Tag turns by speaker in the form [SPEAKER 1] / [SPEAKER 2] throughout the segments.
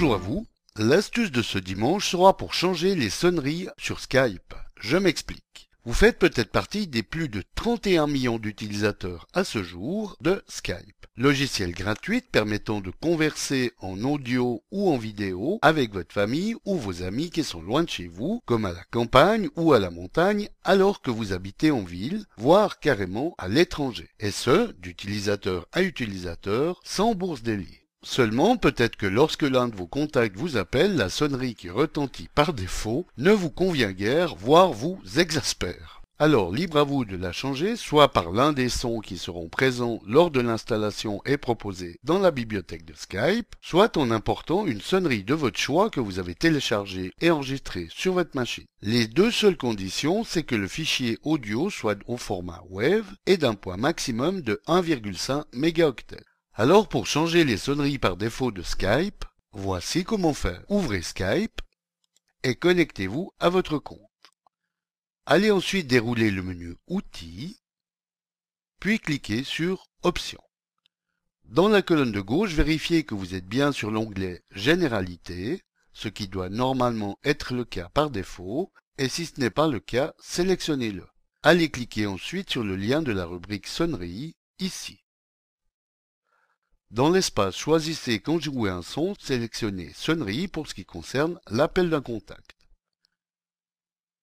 [SPEAKER 1] Bonjour à vous. L'astuce de ce dimanche sera pour changer les sonneries sur Skype. Je m'explique. Vous faites peut-être partie des plus de 31 millions d'utilisateurs à ce jour de Skype. Logiciel gratuit permettant de converser en audio ou en vidéo avec votre famille ou vos amis qui sont loin de chez vous, comme à la campagne ou à la montagne, alors que vous habitez en ville, voire carrément à l'étranger. Et ce, d'utilisateur à utilisateur, sans bourse déliée. Seulement, peut-être que lorsque l'un de vos contacts vous appelle, la sonnerie qui retentit par défaut ne vous convient guère, voire vous exaspère. Alors, libre à vous de la changer, soit par l'un des sons qui seront présents lors de l'installation et proposés dans la bibliothèque de Skype, soit en important une sonnerie de votre choix que vous avez téléchargée et enregistrée sur votre machine. Les deux seules conditions, c'est que le fichier audio soit au format WAV et d'un poids maximum de 1,5 mégaoctets. Alors pour changer les sonneries par défaut de Skype, voici comment faire. Ouvrez Skype et connectez-vous à votre compte. Allez ensuite dérouler le menu Outils, puis cliquez sur Options. Dans la colonne de gauche, vérifiez que vous êtes bien sur l'onglet Généralité, ce qui doit normalement être le cas par défaut, et si ce n'est pas le cas, sélectionnez-le. Allez cliquer ensuite sur le lien de la rubrique Sonnerie, ici. Dans l'espace Choisissez quand jouer un son, sélectionnez Sonnerie pour ce qui concerne l'appel d'un contact.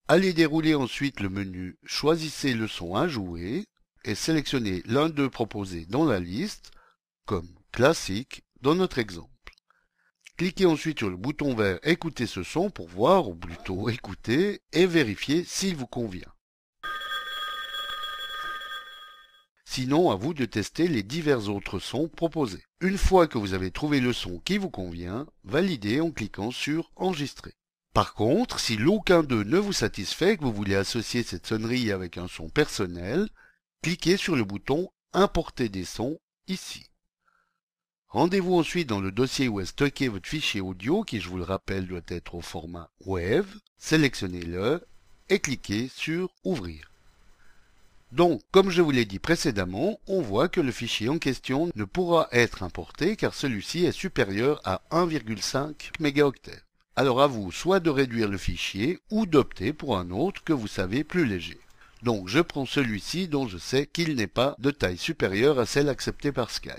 [SPEAKER 1] Allez dérouler ensuite le menu Choisissez le son à jouer et sélectionnez l'un d'eux proposés dans la liste, comme classique dans notre exemple. Cliquez ensuite sur le bouton vert Écoutez ce son pour voir, ou plutôt écouter, et vérifier s'il vous convient. Sinon, à vous de tester les divers autres sons proposés. Une fois que vous avez trouvé le son qui vous convient, validez en cliquant sur Enregistrer. Par contre, si l'aucun d'eux ne vous satisfait et que vous voulez associer cette sonnerie avec un son personnel, cliquez sur le bouton Importer des sons ici. Rendez-vous ensuite dans le dossier où est stocké votre fichier audio qui, je vous le rappelle, doit être au format WAV, sélectionnez-le et cliquez sur Ouvrir. Donc, comme je vous l'ai dit précédemment, on voit que le fichier en question ne pourra être importé car celui-ci est supérieur à 1,5 mégaoctets. Alors à vous soit de réduire le fichier ou d'opter pour un autre que vous savez plus léger. Donc je prends celui-ci dont je sais qu'il n'est pas de taille supérieure à celle acceptée par Skype.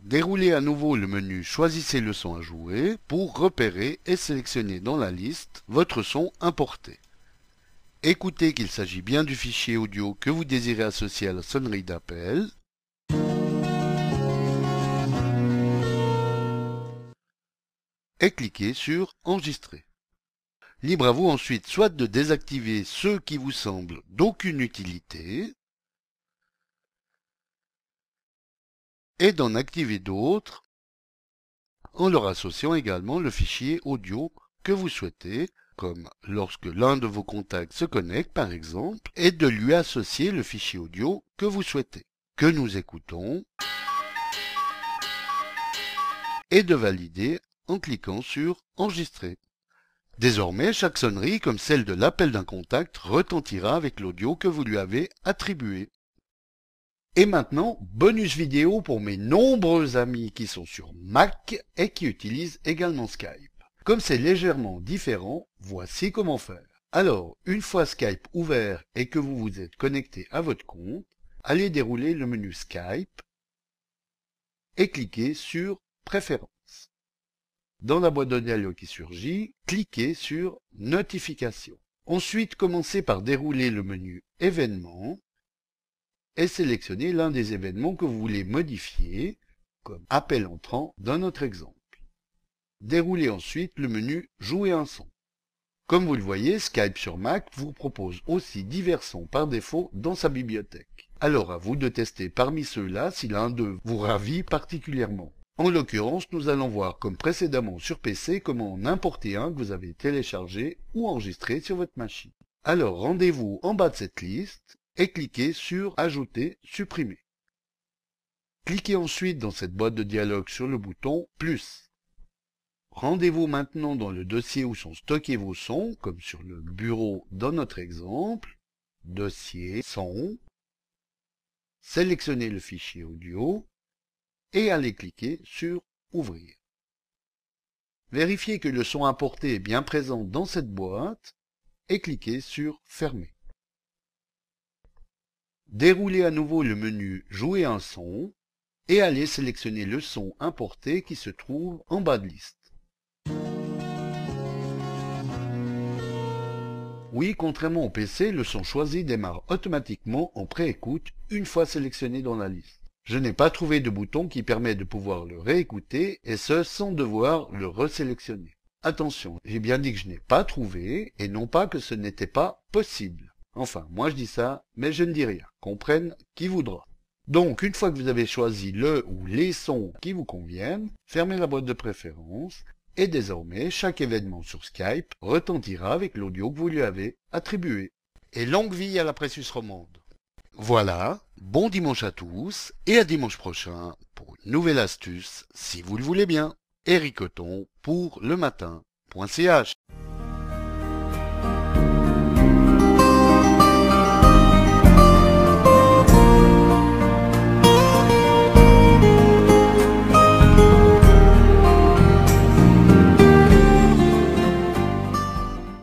[SPEAKER 1] Déroulez à nouveau le menu Choisissez le son à jouer pour repérer et sélectionner dans la liste votre son importé. Écoutez qu'il s'agit bien du fichier audio que vous désirez associer à la sonnerie d'appel. Et cliquez sur Enregistrer. Libre à vous ensuite soit de désactiver ceux qui vous semblent d'aucune utilité et d'en activer d'autres en leur associant également le fichier audio que vous souhaitez comme lorsque l'un de vos contacts se connecte par exemple, et de lui associer le fichier audio que vous souhaitez, que nous écoutons, et de valider en cliquant sur Enregistrer. Désormais, chaque sonnerie, comme celle de l'appel d'un contact, retentira avec l'audio que vous lui avez attribué. Et maintenant, bonus vidéo pour mes nombreux amis qui sont sur Mac et qui utilisent également Skype. Comme c'est légèrement différent, voici comment faire. Alors, une fois Skype ouvert et que vous vous êtes connecté à votre compte, allez dérouler le menu Skype et cliquez sur Préférences. Dans la boîte de dialogue qui surgit, cliquez sur Notifications. Ensuite, commencez par dérouler le menu Événements et sélectionnez l'un des événements que vous voulez modifier, comme appel entrant dans notre exemple. Déroulez ensuite le menu Jouer un son. Comme vous le voyez, Skype sur Mac vous propose aussi divers sons par défaut dans sa bibliothèque. Alors à vous de tester parmi ceux-là si l'un d'eux vous ravit particulièrement. En l'occurrence, nous allons voir comme précédemment sur PC comment en importer un que vous avez téléchargé ou enregistré sur votre machine. Alors rendez-vous en bas de cette liste et cliquez sur Ajouter, supprimer. Cliquez ensuite dans cette boîte de dialogue sur le bouton Plus. Rendez-vous maintenant dans le dossier où sont stockés vos sons, comme sur le bureau dans notre exemple, dossier son, sélectionnez le fichier audio et allez cliquer sur Ouvrir. Vérifiez que le son importé est bien présent dans cette boîte et cliquez sur Fermer. Déroulez à nouveau le menu Jouer un son et allez sélectionner le son importé qui se trouve en bas de liste. Oui, contrairement au PC, le son choisi démarre automatiquement en préécoute une fois sélectionné dans la liste. Je n'ai pas trouvé de bouton qui permet de pouvoir le réécouter et ce sans devoir le resélectionner. Attention, j'ai bien dit que je n'ai pas trouvé et non pas que ce n'était pas possible. Enfin, moi je dis ça, mais je ne dis rien. Comprenne qui voudra. Donc, une fois que vous avez choisi le ou les sons qui vous conviennent, fermez la boîte de préférence et désormais, chaque événement sur Skype retentira avec l'audio que vous lui avez attribué. Et longue vie à la Pressus Romande. Voilà, bon dimanche à tous et à dimanche prochain pour une nouvelle astuce, si vous le voulez bien. Eric pour le matin.ch